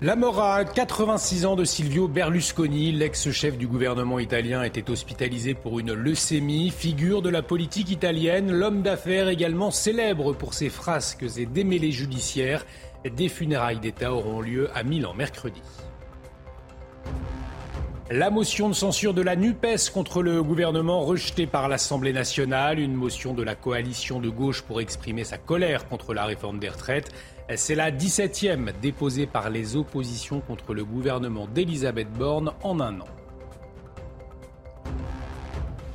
La mort à 86 ans de Silvio Berlusconi, l'ex-chef du gouvernement italien, était hospitalisé pour une leucémie. Figure de la politique italienne, l'homme d'affaires également célèbre pour ses frasques et démêlés judiciaires. Des funérailles d'État auront lieu à Milan mercredi. La motion de censure de la NUPES contre le gouvernement rejetée par l'Assemblée nationale, une motion de la coalition de gauche pour exprimer sa colère contre la réforme des retraites. C'est la 17e déposée par les oppositions contre le gouvernement d'Elisabeth Borne en un an.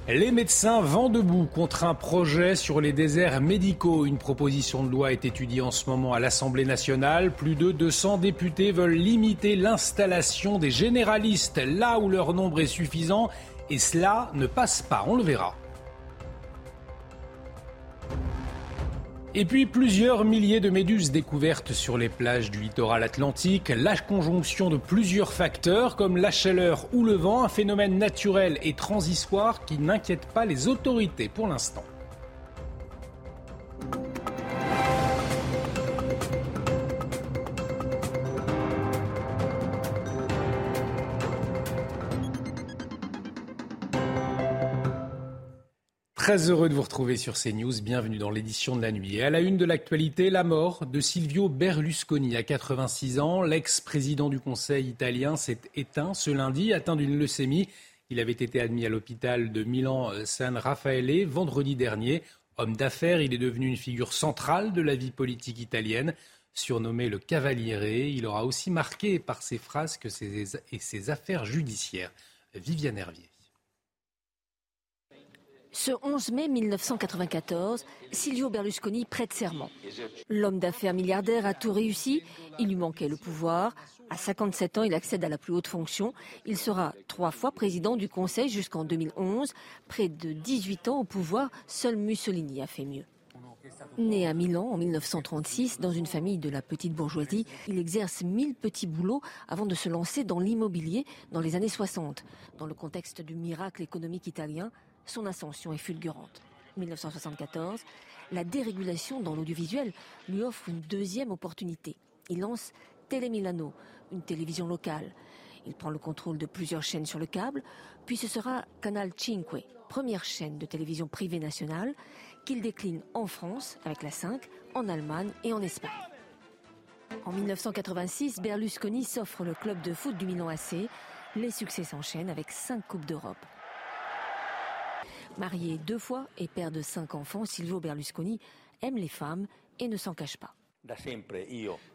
Les médecins vont debout contre un projet sur les déserts médicaux. Une proposition de loi est étudiée en ce moment à l'Assemblée nationale. Plus de 200 députés veulent limiter l'installation des généralistes là où leur nombre est suffisant. Et cela ne passe pas, on le verra. Et puis plusieurs milliers de méduses découvertes sur les plages du littoral atlantique, la conjonction de plusieurs facteurs comme la chaleur ou le vent, un phénomène naturel et transitoire qui n'inquiète pas les autorités pour l'instant. Très heureux de vous retrouver sur CNews. Bienvenue dans l'édition de la nuit. Et à la une de l'actualité, la mort de Silvio Berlusconi à 86 ans. L'ex-président du Conseil italien s'est éteint ce lundi, atteint d'une leucémie. Il avait été admis à l'hôpital de Milan-San Raffaele vendredi dernier. Homme d'affaires, il est devenu une figure centrale de la vie politique italienne. Surnommé le Cavaliere, il aura aussi marqué par ses frasques et ses affaires judiciaires. Viviane Hervier. Ce 11 mai 1994, Silvio Berlusconi prête serment. L'homme d'affaires milliardaire a tout réussi, il lui manquait le pouvoir. À 57 ans, il accède à la plus haute fonction. Il sera trois fois président du Conseil jusqu'en 2011. Près de 18 ans au pouvoir, seul Mussolini a fait mieux. Né à Milan en 1936 dans une famille de la petite bourgeoisie, il exerce mille petits boulots avant de se lancer dans l'immobilier dans les années 60. Dans le contexte du miracle économique italien, son ascension est fulgurante. 1974, la dérégulation dans l'audiovisuel lui offre une deuxième opportunité. Il lance Tele Milano, une télévision locale. Il prend le contrôle de plusieurs chaînes sur le câble, puis ce sera Canal 5, première chaîne de télévision privée nationale, qu'il décline en France avec la 5, en Allemagne et en Espagne. En 1986, Berlusconi s'offre le club de foot du Milan AC. Les succès s'enchaînent avec cinq Coupes d'Europe. Marié deux fois et père de cinq enfants, Silvio Berlusconi aime les femmes et ne s'en cache pas.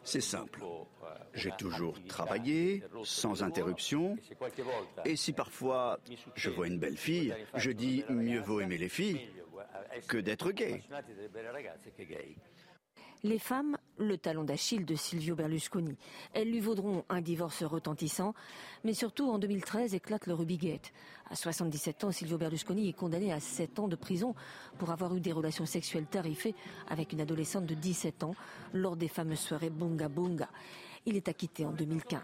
C'est simple. J'ai toujours travaillé sans interruption. Et si parfois je vois une belle fille, je dis mieux vaut aimer les filles que d'être gay. Les femmes, le talon d'Achille de Silvio Berlusconi. Elles lui vaudront un divorce retentissant, mais surtout en 2013 éclate le Rubigate. À 77 ans, Silvio Berlusconi est condamné à 7 ans de prison pour avoir eu des relations sexuelles tarifées avec une adolescente de 17 ans lors des fameuses soirées Bunga Bunga. Il est acquitté en 2015.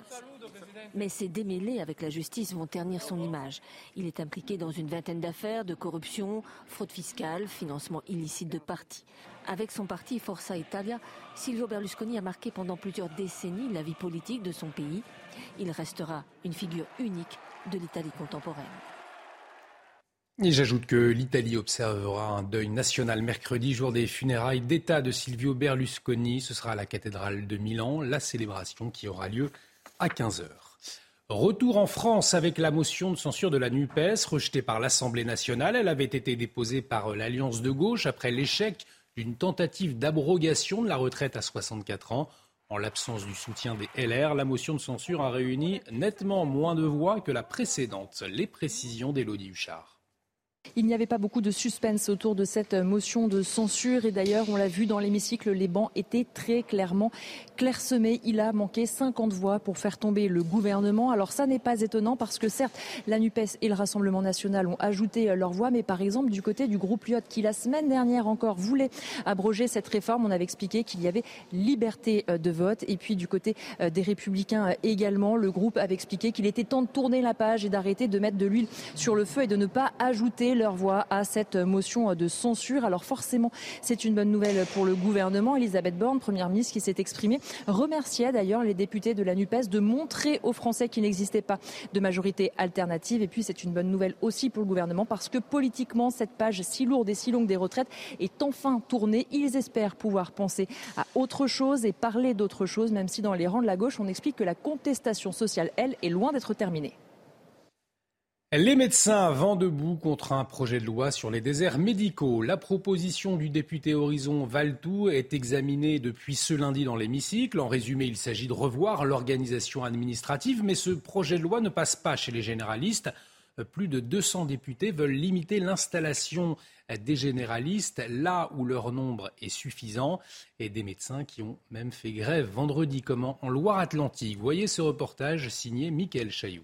Mais ces démêlés avec la justice vont ternir son image. Il est impliqué dans une vingtaine d'affaires de corruption, fraude fiscale, financement illicite de partis. Avec son parti Forza Italia, Silvio Berlusconi a marqué pendant plusieurs décennies la vie politique de son pays. Il restera une figure unique de l'Italie contemporaine. Et j'ajoute que l'Italie observera un deuil national mercredi, jour des funérailles d'État de Silvio Berlusconi. Ce sera à la cathédrale de Milan, la célébration qui aura lieu à 15h. Retour en France avec la motion de censure de la NUPES rejetée par l'Assemblée nationale. Elle avait été déposée par l'Alliance de gauche après l'échec d'une tentative d'abrogation de la retraite à 64 ans. En l'absence du soutien des LR, la motion de censure a réuni nettement moins de voix que la précédente. Les précisions d'Élodie Huchard. Il n'y avait pas beaucoup de suspense autour de cette motion de censure et d'ailleurs, on l'a vu dans l'hémicycle, les bancs étaient très clairement clairsemés. Il a manqué 50 voix pour faire tomber le gouvernement. Alors ça n'est pas étonnant parce que certes, la NUPES et le Rassemblement national ont ajouté leur voix, mais par exemple du côté du groupe Lyot qui la semaine dernière encore voulait abroger cette réforme, on avait expliqué qu'il y avait liberté euh, de vote et puis du côté euh, des républicains euh, également, le groupe avait expliqué qu'il était temps de tourner la page et d'arrêter de mettre de l'huile sur le feu et de ne pas ajouter leur voix à cette motion de censure. Alors forcément, c'est une bonne nouvelle pour le gouvernement. Elisabeth Borne, première ministre qui s'est exprimée, remerciait d'ailleurs les députés de la NUPES de montrer aux Français qu'il n'existait pas de majorité alternative. Et puis c'est une bonne nouvelle aussi pour le gouvernement parce que politiquement, cette page si lourde et si longue des retraites est enfin tournée. Ils espèrent pouvoir penser à autre chose et parler d'autre chose, même si dans les rangs de la gauche, on explique que la contestation sociale, elle, est loin d'être terminée. Les médecins vent debout contre un projet de loi sur les déserts médicaux. La proposition du député Horizon Valtou est examinée depuis ce lundi dans l'hémicycle. En résumé, il s'agit de revoir l'organisation administrative, mais ce projet de loi ne passe pas chez les généralistes. Plus de 200 députés veulent limiter l'installation des généralistes là où leur nombre est suffisant et des médecins qui ont même fait grève vendredi. Comment en Loire-Atlantique Voyez ce reportage signé Mickaël Chailloux.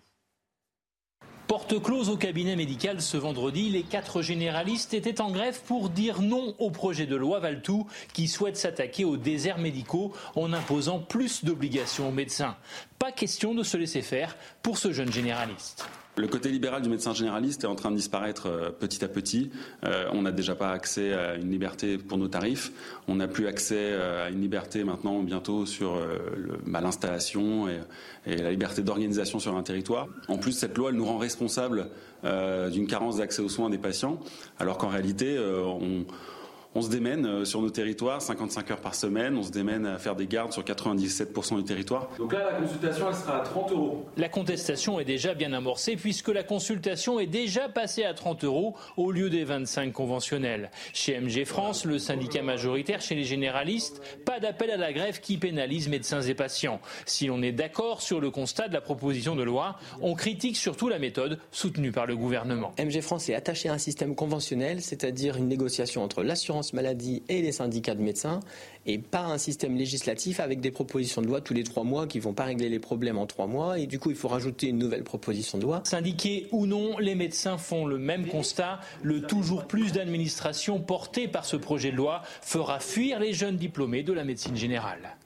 Porte close au cabinet médical ce vendredi, les quatre généralistes étaient en grève pour dire non au projet de loi Valtou qui souhaite s'attaquer aux déserts médicaux en imposant plus d'obligations aux médecins. Pas question de se laisser faire pour ce jeune généraliste. Le côté libéral du médecin généraliste est en train de disparaître euh, petit à petit. Euh, on n'a déjà pas accès à une liberté pour nos tarifs. On n'a plus accès euh, à une liberté maintenant bientôt sur bah, l'installation et, et, la liberté d'organisation sur un territoire. En plus, cette loi, elle nous rend responsables d'une carence d'accès aux soins des patients, alors qu'en réalité, on on se démène euh, sur nos territoires 55 heures par semaine, on se démène à faire des gardes sur 97% du territoire. Donc là, la consultation, elle sera à 30 euros. La contestation est déjà bien amorcée puisque la consultation est déjà passée à 30 euros au lieu des 25 conventionnels. Chez MG France, le syndicat majoritaire chez les généralistes, pas d'appel à la grève qui pénalise médecins et patients. Si l'on est d'accord sur le constat de la proposition de loi, on critique surtout la méthode soutenue par le gouvernement. MG France est attaché à un système conventionnel, c'est-à-dire une négociation entre l'assurance maladie et les syndicats de médecins, et pas un système législatif avec des propositions de loi tous les trois mois qui vont pas régler les problèmes en trois mois, et du coup il faut rajouter une nouvelle proposition de loi. Syndiqués ou non, les médecins font le même constat. Le toujours plus d'administration porté par ce projet de loi fera fuir les jeunes diplômés de la médecine générale.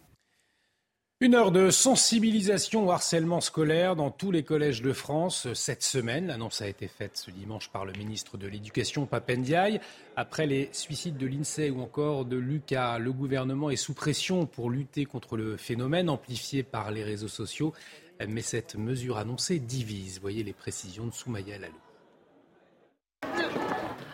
Une heure de sensibilisation au harcèlement scolaire dans tous les collèges de France cette semaine. L'annonce a été faite ce dimanche par le ministre de l'Éducation, Papendiaï. Après les suicides de l'INSEE ou encore de Lucas, le gouvernement est sous pression pour lutter contre le phénomène amplifié par les réseaux sociaux. Mais cette mesure annoncée divise. Voyez les précisions de Soumaya Lalou.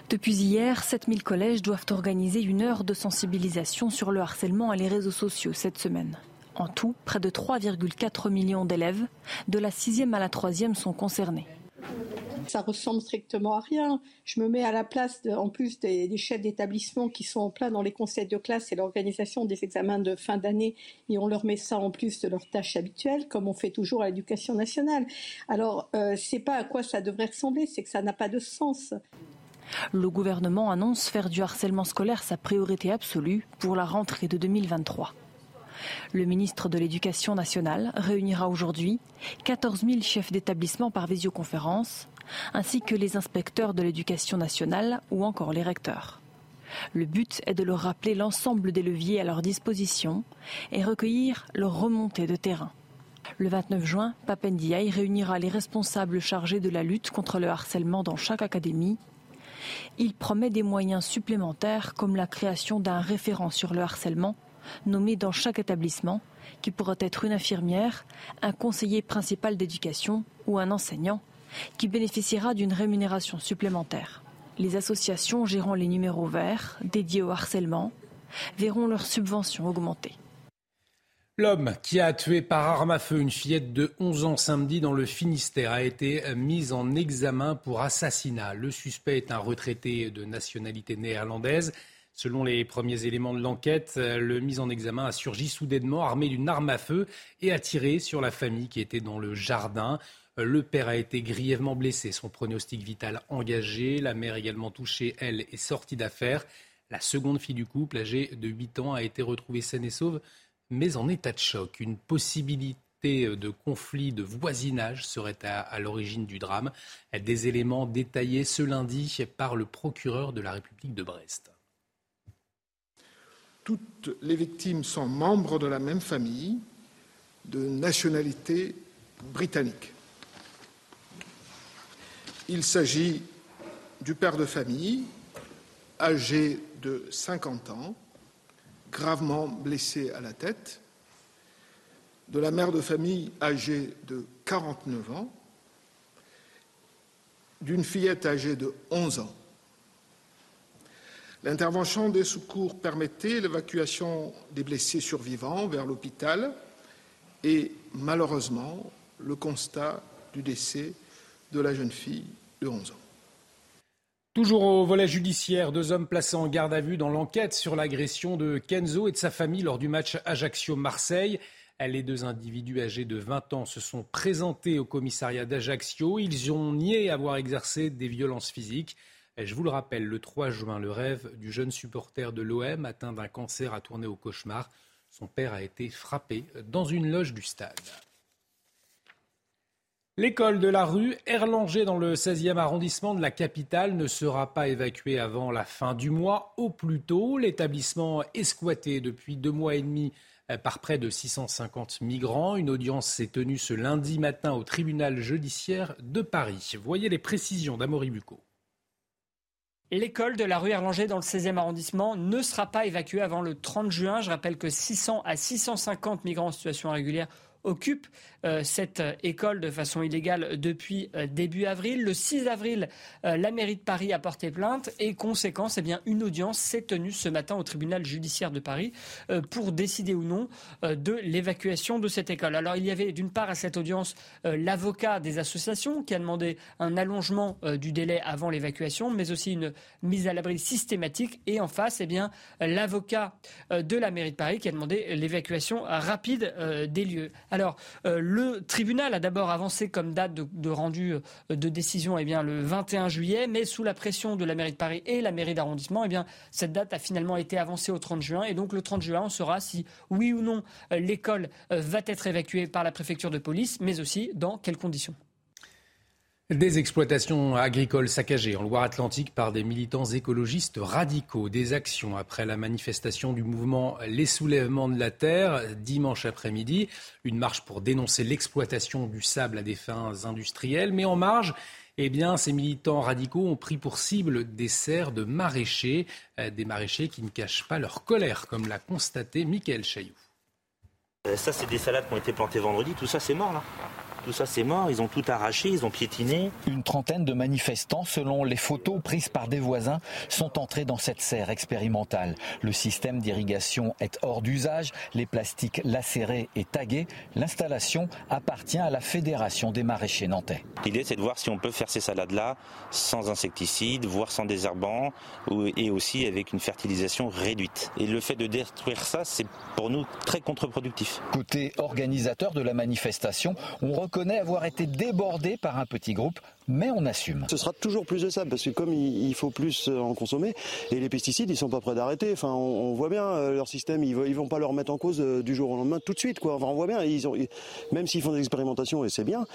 Depuis hier, 7000 collèges doivent organiser une heure de sensibilisation sur le harcèlement et les réseaux sociaux cette semaine. En tout, près de 3,4 millions d'élèves, de la 6e à la 3e, sont concernés. Ça ressemble strictement à rien. Je me mets à la place, en plus des, chefs d'établissement qui sont en plein dans les conseils de classe et l'organisation des examens de fin d'année, et on leur met ça en plus de leurs tâches habituelles, comme on fait toujours à l'éducation nationale. Alors, euh, c'est pas à quoi ça devrait ressembler, c'est que ça n'a pas de sens. Le gouvernement annonce faire du harcèlement scolaire sa priorité absolue pour la rentrée de 2023. Le ministre de l'Éducation nationale réunira aujourd'hui 14 000 chefs d'établissement par visioconférence, ainsi que les inspecteurs de l'éducation nationale ou encore les recteurs. Le but est de leur rappeler l'ensemble des leviers à leur disposition et recueillir leur remontée de terrain. Le 29 juin, Papendiaï réunira les responsables chargés de la lutte contre le harcèlement dans chaque académie. Il promet des moyens supplémentaires comme la création d'un référent sur le harcèlement nommé dans chaque établissement, qui pourra être une infirmière, un conseiller principal d'éducation ou un enseignant, qui bénéficiera d'une rémunération supplémentaire. Les associations gérant les numéros verts dédiés au harcèlement verront leurs subventions augmenter. L'homme qui a tué par arme à feu une fillette de 11 ans samedi dans le Finistère a été mis en examen pour assassinat. Le suspect est un retraité de nationalité néerlandaise. Selon les premiers éléments de l'enquête, euh, le mis en examen a surgi soudainement armé d'une arme à feu et a tiré sur la famille qui était dans le jardin. Euh, le père a été grièvement blessé, son pronostic vital engagé. La mère également touchée, elle, est sortie d'affaire. La seconde fille du couple, âgée de 8 ans, a été retrouvée saine et sauve, mais en état de choc. Une possibilité de conflit de voisinage serait à l'origine du drame. Des éléments détaillés ce lundi par le procureur de la République de Brest toutes les victimes sont membres de la même famille de nationalité britannique. Il s'agit du père de famille, âgé de 50 ans, gravement blessé à la tête, de la mère de famille âgée de 49 ans, d'une fillette âgée de 11 ans. L'intervention des secours permettait l'évacuation des blessés survivants vers l'hôpital et malheureusement le constat du décès de la jeune fille de 11 ans. Toujours au volet judiciaire, deux hommes placés en garde à vue dans l'enquête sur l'agression de Kenzo et de sa famille lors du match Ajaccio-Marseille. Les deux individus âgés de 20 ans se sont présentés au commissariat d'Ajaccio. Ils ont nié avoir exercé des violences physiques. Je vous le rappelle, le 3 juin, le rêve du jeune supporter de l'OM atteint d'un cancer a tourné au cauchemar. Son père a été frappé dans une loge du stade. L'école de la rue Erlanger dans le 16e arrondissement de la capitale ne sera pas évacuée avant la fin du mois au plus tôt. L'établissement est squatté depuis deux mois et demi euh, par près de 650 migrants. Une audience s'est tenue ce lundi matin au tribunal judiciaire de Paris. Voyez les précisions d'Amory Bucco. L'école de la rue Erlanger dans le 16e arrondissement ne sera pas évacuée avant le 30 juin. Je rappelle que 600 à 650 migrants en situation irrégulière occupent euh, cette euh, école de façon illégale depuis euh, début avril. Le 6 avril, la mairie de Paris a porté plainte et conséquence, eh bien, une audience s'est tenue ce matin au tribunal judiciaire de Paris pour décider ou non de l'évacuation de cette école. Alors il y avait d'une part à cette audience l'avocat des associations qui a demandé un allongement du délai avant l'évacuation, mais aussi une mise à l'abri systématique et en face, eh bien, l'avocat de la mairie de Paris qui a demandé l'évacuation rapide des lieux. Alors, le tribunal a d'abord avancé comme date de, rendu euh, de décision eh bien, le 21 juillet, mais sous la pression de la mairie de Paris et la mairie d'arrondissement, eh cette date a finalement été avancée au 30 juin. Et donc le 30 juin, on saura si oui ou non euh, l'école euh, va être évacuée par la préfecture de police, mais aussi dans quelles conditions. Des exploitations agricoles saccagées en Loire-Atlantique par des militants écologistes radicaux. Des actions après la manifestation du mouvement Les Soulèvements de la Terre dimanche après-midi. Une marche pour dénoncer l'exploitation du sable à des fins industrielles. Mais en marge, eh bien, ces militants radicaux ont pris pour cible des serres de maraîchers. Euh, des maraîchers qui ne cachent pas leur colère, comme l'a constaté Michael Chailloux. Euh, ça, c'est des salades qui ont été plantées vendredi. Tout ça, c'est mort, là. Tout ça, c'est mort. Ils ont tout arraché, ils ont piétiné. Une trentaine de manifestants, selon les photos prises par des voisins, sont entrés dans cette serre expérimentale. Le système d'irrigation est hors d'usage, les plastiques lacérés et tagués. L'installation appartient à la Fédération des maraîchers nantais. L'idée, c'est de voir si on peut faire ces salades-là sans insecticides, voire sans désherbants, et aussi avec une fertilisation réduite. Et le fait de détruire ça, c'est pour nous très contre-productif. Côté organisateur de la manifestation, on connaît avoir été débordé par un petit groupe, mais on assume. Ce sera toujours plus de sable parce que comme il faut plus euh, en consommer, et les pesticides, ils sont pas prêts d'arrêter. Enfin, on, voit bien euh, leur système, ils, vont pas leur mettre en cause euh, du jour au lendemain tout de suite. Quoi. Enfin, on voit bien, ils ont, même s'ils font des expérimentations et c'est bien,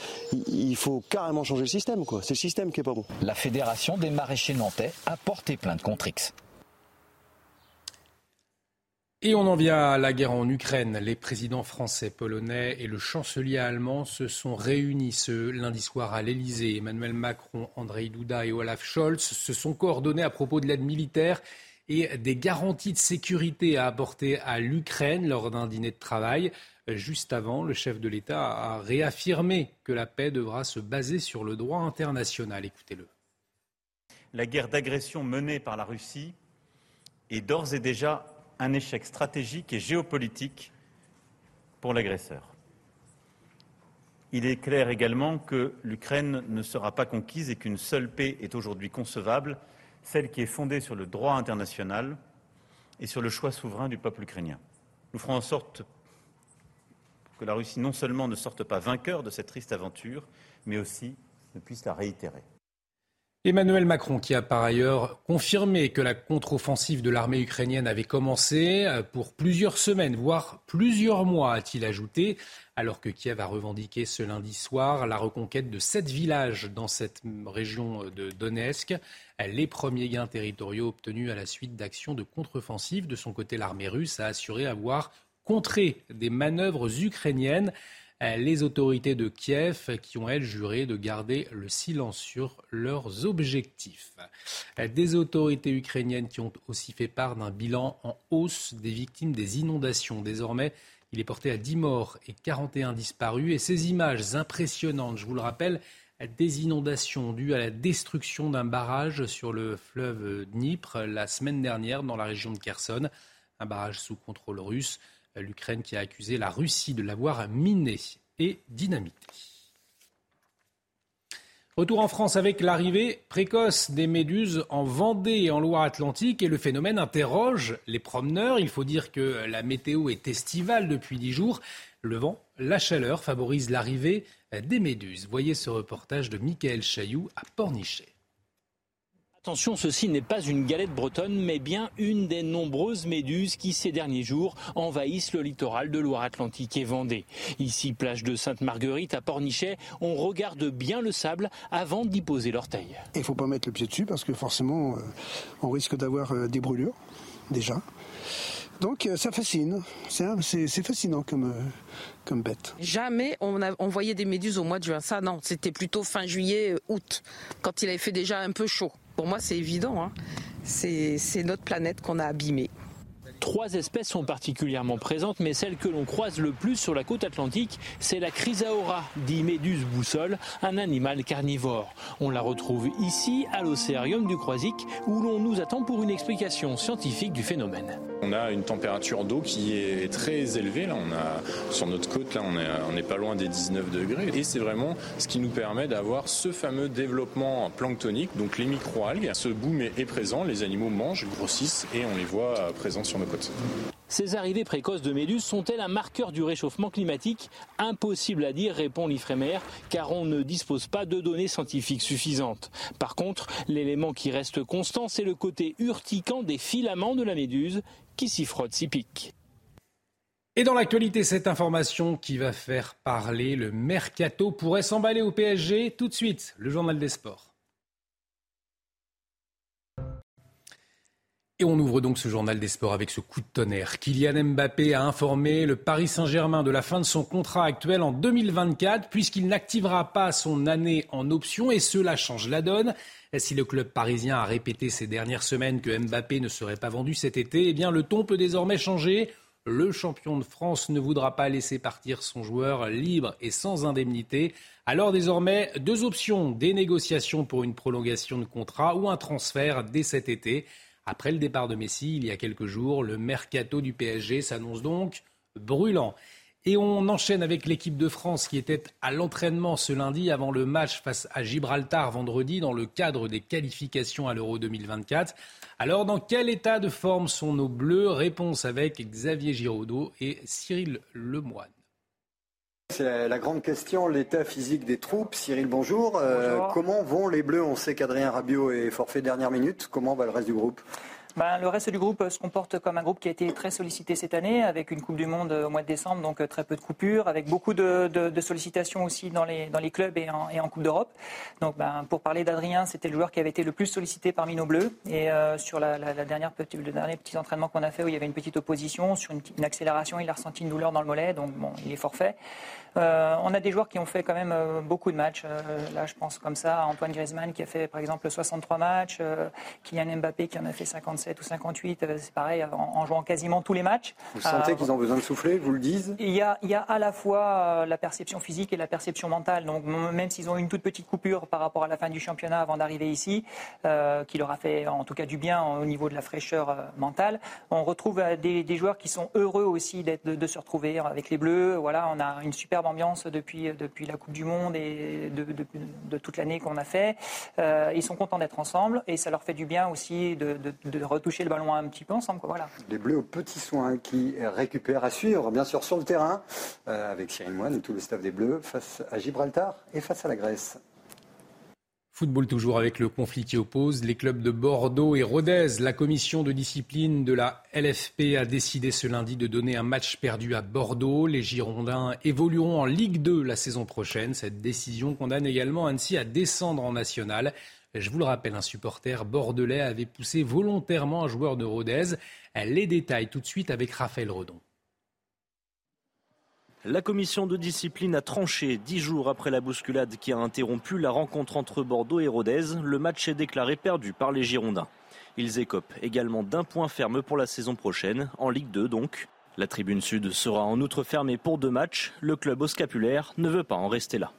il faut carrément changer le système. C'est le système qui est pas bon. La fédération des maraîchers nantais a porté plainte contre X. Et on en vient à la guerre en Ukraine. Les présidents français, polonais et le chancelier allemand se sont réunis ce lundi soir à l'Elysée. Emmanuel Macron, André Duda et Olaf Scholz se sont coordonnés à propos de l'aide militaire et des garanties de sécurité à apporter à l'Ukraine lors d'un dîner de travail. Juste avant, le chef de l'État a réaffirmé que la paix devra se baser sur le droit international. Écoutez-le. La guerre d'agression menée par la Russie est d'ores et déjà un échec stratégique et géopolitique pour l'agresseur. Il est clair également que l'Ukraine ne sera pas conquise et qu'une seule paix est aujourd'hui concevable, celle qui est fondée sur le droit international et sur le choix souverain du peuple ukrainien. Nous ferons en sorte que la Russie non seulement ne sorte pas vainqueur de cette triste aventure, mais aussi ne puisse la réitérer. Emmanuel Macron qui a par ailleurs confirmé que la contre-offensive de l'armée ukrainienne avait commencé euh, pour plusieurs semaines, voire plusieurs mois, a-t-il ajouté, alors que Kiev a revendiqué ce lundi soir la reconquête de sept villages dans cette région de Donetsk, les premiers gains territoriaux obtenus à la suite d'actions de contre-offensive. De son côté, l'armée russe a assuré avoir contré des manœuvres ukrainiennes les autorités de Kiev qui ont, elles, juré de garder le silence sur leurs objectifs. Des autorités ukrainiennes qui ont aussi fait part d'un bilan en hausse des victimes des inondations. Désormais, il est porté à 10 morts et 41 disparus. Et ces images impressionnantes, je vous le rappelle, des inondations dues à la destruction d'un barrage sur le fleuve Dnipre la semaine dernière dans la région de Kherson, un barrage sous contrôle russe. L'Ukraine qui a accusé la Russie de l'avoir miné et dynamité. Retour en France avec l'arrivée précoce des méduses en Vendée et en Loire-Atlantique et le phénomène interroge les promeneurs. Il faut dire que la météo est estivale depuis dix jours. Le vent, la chaleur favorisent l'arrivée des méduses. Voyez ce reportage de Michael Chailloux à Pornichet. Attention, ceci n'est pas une galette bretonne, mais bien une des nombreuses méduses qui, ces derniers jours, envahissent le littoral de Loire-Atlantique et Vendée. Ici, plage de Sainte-Marguerite à Pornichet, on regarde bien le sable avant d'y poser l'orteil. Il ne faut pas mettre le pied dessus parce que forcément, euh, on risque d'avoir euh, des brûlures, déjà. Donc euh, ça fascine, c'est fascinant comme, comme bête. Jamais on, a, on voyait des méduses au mois de juin, ça non, c'était plutôt fin juillet, août, quand il avait fait déjà un peu chaud. Pour moi, c'est évident. Hein. C'est notre planète qu'on a abîmée. Trois espèces sont particulièrement présentes, mais celle que l'on croise le plus sur la côte atlantique, c'est la chrysaora, dit méduse boussole, un animal carnivore. On la retrouve ici, à l'océarium du Croisic, où l'on nous attend pour une explication scientifique du phénomène. On a une température d'eau qui est très élevée. Là, on a, sur notre côte, là, on n'est pas loin des 19 degrés. Et c'est vraiment ce qui nous permet d'avoir ce fameux développement planctonique, donc les microalgues. Ce boom est présent, les animaux mangent, grossissent et on les voit présents sur nos côtes. Ces arrivées précoces de méduses sont-elles un marqueur du réchauffement climatique Impossible à dire, répond l'IFREMER, car on ne dispose pas de données scientifiques suffisantes. Par contre, l'élément qui reste constant, c'est le côté urticant des filaments de la méduse qui s'y frotte, s'y pique. Et dans l'actualité, cette information qui va faire parler, le mercato pourrait s'emballer au PSG tout de suite, le journal des sports. Et on ouvre donc ce journal des sports avec ce coup de tonnerre. Kylian Mbappé a informé le Paris Saint-Germain de la fin de son contrat actuel en 2024 puisqu'il n'activera pas son année en option et cela change la donne. Si le club parisien a répété ces dernières semaines que Mbappé ne serait pas vendu cet été, eh bien le ton peut désormais changer. Le champion de France ne voudra pas laisser partir son joueur libre et sans indemnité. Alors désormais, deux options, des négociations pour une prolongation de contrat ou un transfert dès cet été. Après le départ de Messi, il y a quelques jours, le mercato du PSG s'annonce donc brûlant. Et on enchaîne avec l'équipe de France qui était à l'entraînement ce lundi avant le match face à Gibraltar vendredi dans le cadre des qualifications à l'Euro 2024. Alors dans quel état de forme sont nos Bleus? Réponse avec Xavier Giraudot et Cyril Lemoine. C'est la, grande question, l'état physique des troupes. Cyril, bonjour. Euh, comment vont les Bleus? On sait qu'Adrien Rabiot est forfait dernière minute. Comment va le reste du groupe? Ben, le reste du groupe se comporte comme un groupe qui a été très sollicité cette année, avec une Coupe du Monde au mois de décembre, donc euh, très peu de coupures, avec beaucoup de, sollicitations aussi dans les, clubs et en, Coupe d'Europe. Donc, ben, pour parler d'Adrien, c'était le joueur qui avait été le plus sollicité parmi nos bleus. Et euh, sur la, dernière le dernier petit entraînement qu'on a fait, où il y avait une petite opposition, sur une, accélération, il a ressenti une douleur dans le mollet, donc il est forfait. Euh, on a des joueurs qui ont fait quand même euh, beaucoup de matchs. Euh, là, je pense comme ça à Antoine Griezmann qui a fait par exemple 63 matchs, Kylian Mbappé qui en a fait 57 ou 58. c'est pareil, en, jouant quasiment tous les matchs. Vous sentez qu'ils ont besoin de souffler, vous le dites il y, a, il y a à la fois la perception physique et la perception mentale. Donc même s'ils ont une toute petite coupure par rapport à la fin du championnat avant d'arriver ici, qui leur a fait en tout cas du bien au niveau de la fraîcheur mentale, on retrouve des, joueurs qui sont heureux aussi de, de, se retrouver avec les Bleus. Voilà, on a une superbe ambiance depuis, depuis la Coupe du Monde et de, toute l'année qu'on a fait. Euh, ils sont contents d'être ensemble et ça leur fait du bien aussi de, de retoucher le ballon un petit peu ensemble. Voilà. Les Bleus aux petits soins qui récupèrent à suivre, bien sûr, sur le terrain, euh, avec Cyril Moine et tout le staff des Bleus, face à Gibraltar et face à la Grèce. Football toujours avec le conflit qui oppose les clubs de Bordeaux et Rodez. La commission de discipline de la LFP a décidé ce lundi de donner un match perdu à Bordeaux. Les Girondins évolueront en Ligue 2 la saison prochaine. Cette décision condamne également Annecy à descendre en national. Je vous le rappelle, un supporter bordelais avait poussé volontairement un joueur de Rodez. Les détails tout de suite avec Raphaël Redon. La commission de discipline a tranché dix jours après la bousculade qui a interrompu la rencontre entre Bordeaux et Rodez. Le match est déclaré perdu par les Girondins. Ils écopent également d'un point ferme pour la saison prochaine, en Ligue 2 donc. La tribune sud sera en outre fermée pour deux matchs. Le club au scapulaire ne veut pas en rester là.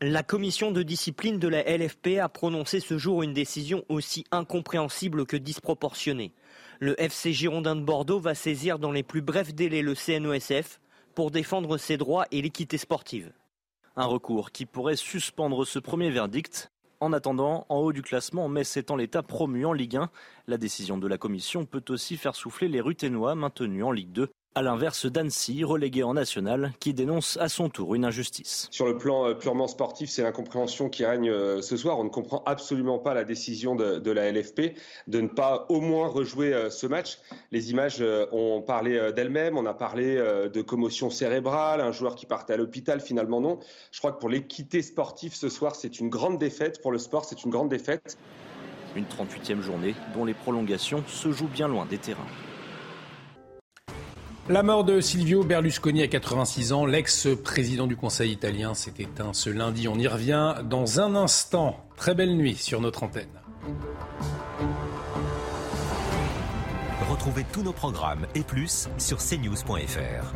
La commission de discipline de la LFP a prononcé ce jour une décision aussi incompréhensible que disproportionnée. Le FC Girondin de Bordeaux va saisir dans les plus brefs délais le CNOSF pour défendre ses droits et l'équité sportive. Un recours qui pourrait suspendre ce premier verdict. En attendant, en haut du classement, Metz étant l'état promu en Ligue 1, la décision de la commission peut aussi faire souffler les Ruténois maintenus en Ligue 2 à l'inverse d'Annecy, relégué en national, qui dénonce à son tour une injustice. Sur le plan euh, purement sportif, c'est l'incompréhension qui règne euh, ce soir. On ne comprend absolument pas la décision de, la LFP de ne pas au moins rejouer euh, ce match. Les images ont parlé d'elles-mêmes. On a parlé de commotion cérébrale, un joueur qui partait à l'hôpital, finalement non. Je crois que pour l'équité sportive ce soir, c'est une grande défaite. Pour le sport, c'est une grande défaite. Une 38e journée dont les prolongations se jouent bien loin des terrains. La mort de Silvio Berlusconi à 86 ans, l'ex-président du Conseil italien, s'est éteint ce lundi. On y revient dans un instant. Très belle nuit sur notre antenne. Retrouvez tous nos programmes et plus sur cnews.fr.